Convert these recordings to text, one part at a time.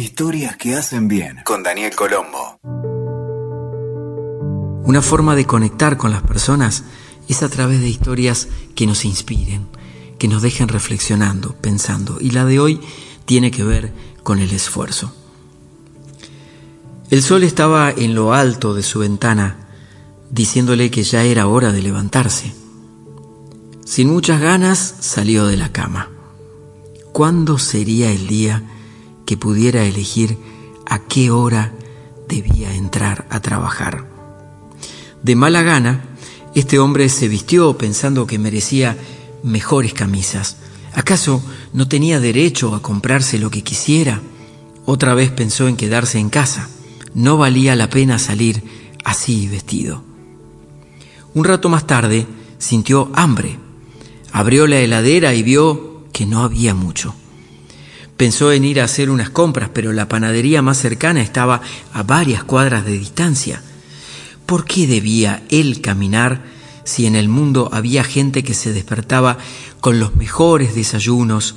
Historias que hacen bien con Daniel Colombo. Una forma de conectar con las personas es a través de historias que nos inspiren, que nos dejen reflexionando, pensando. Y la de hoy tiene que ver con el esfuerzo. El sol estaba en lo alto de su ventana, diciéndole que ya era hora de levantarse. Sin muchas ganas salió de la cama. ¿Cuándo sería el día que pudiera elegir a qué hora debía entrar a trabajar? De mala gana, este hombre se vistió pensando que merecía mejores camisas. ¿Acaso no tenía derecho a comprarse lo que quisiera? Otra vez pensó en quedarse en casa. No valía la pena salir así vestido. Un rato más tarde sintió hambre. Abrió la heladera y vio que no había mucho. Pensó en ir a hacer unas compras, pero la panadería más cercana estaba a varias cuadras de distancia. ¿Por qué debía él caminar si en el mundo había gente que se despertaba con los mejores desayunos,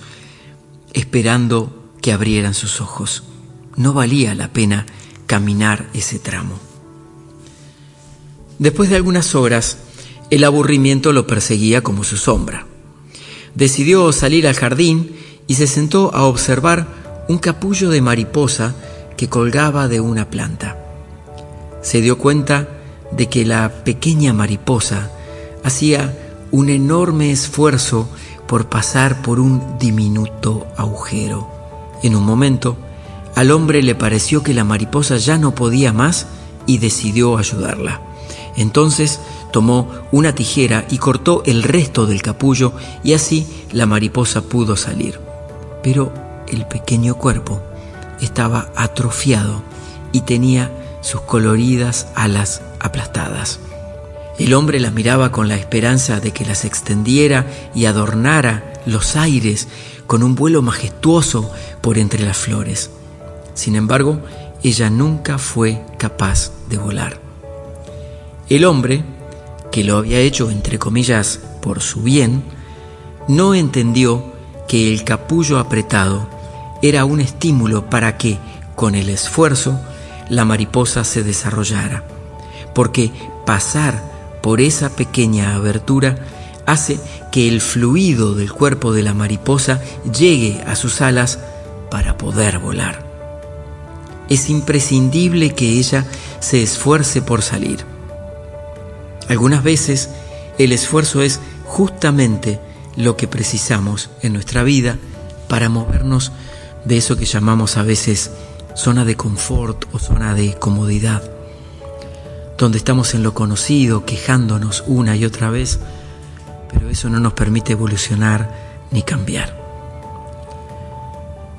esperando que abrieran sus ojos? No valía la pena caminar ese tramo. Después de algunas horas, el aburrimiento lo perseguía como su sombra. Decidió salir al jardín y se sentó a observar un capullo de mariposa que colgaba de una planta. Se dio cuenta de que la pequeña mariposa hacía un enorme esfuerzo por pasar por un diminuto agujero. En un momento, al hombre le pareció que la mariposa ya no podía más y decidió ayudarla. Entonces tomó una tijera y cortó el resto del capullo y así la mariposa pudo salir. Pero el pequeño cuerpo estaba atrofiado y tenía sus coloridas alas aplastadas. El hombre las miraba con la esperanza de que las extendiera y adornara los aires con un vuelo majestuoso por entre las flores. Sin embargo, ella nunca fue capaz de volar. El hombre, que lo había hecho entre comillas por su bien, no entendió que el capullo apretado era un estímulo para que, con el esfuerzo, la mariposa se desarrollara, porque pasar por esa pequeña abertura hace que el fluido del cuerpo de la mariposa llegue a sus alas para poder volar. Es imprescindible que ella se esfuerce por salir. Algunas veces el esfuerzo es justamente lo que precisamos en nuestra vida para movernos de eso que llamamos a veces zona de confort o zona de comodidad donde estamos en lo conocido, quejándonos una y otra vez, pero eso no nos permite evolucionar ni cambiar.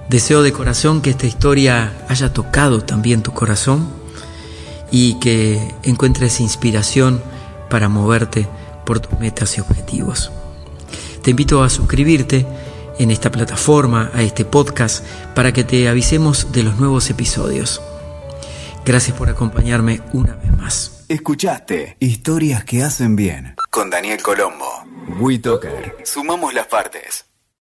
Deseo de corazón que esta historia haya tocado también tu corazón y que encuentres inspiración para moverte por tus metas y objetivos. Te invito a suscribirte en esta plataforma, a este podcast, para que te avisemos de los nuevos episodios. Gracias por acompañarme una vez más. Escuchaste Historias que hacen bien con Daniel Colombo. WeToker. Sumamos las partes.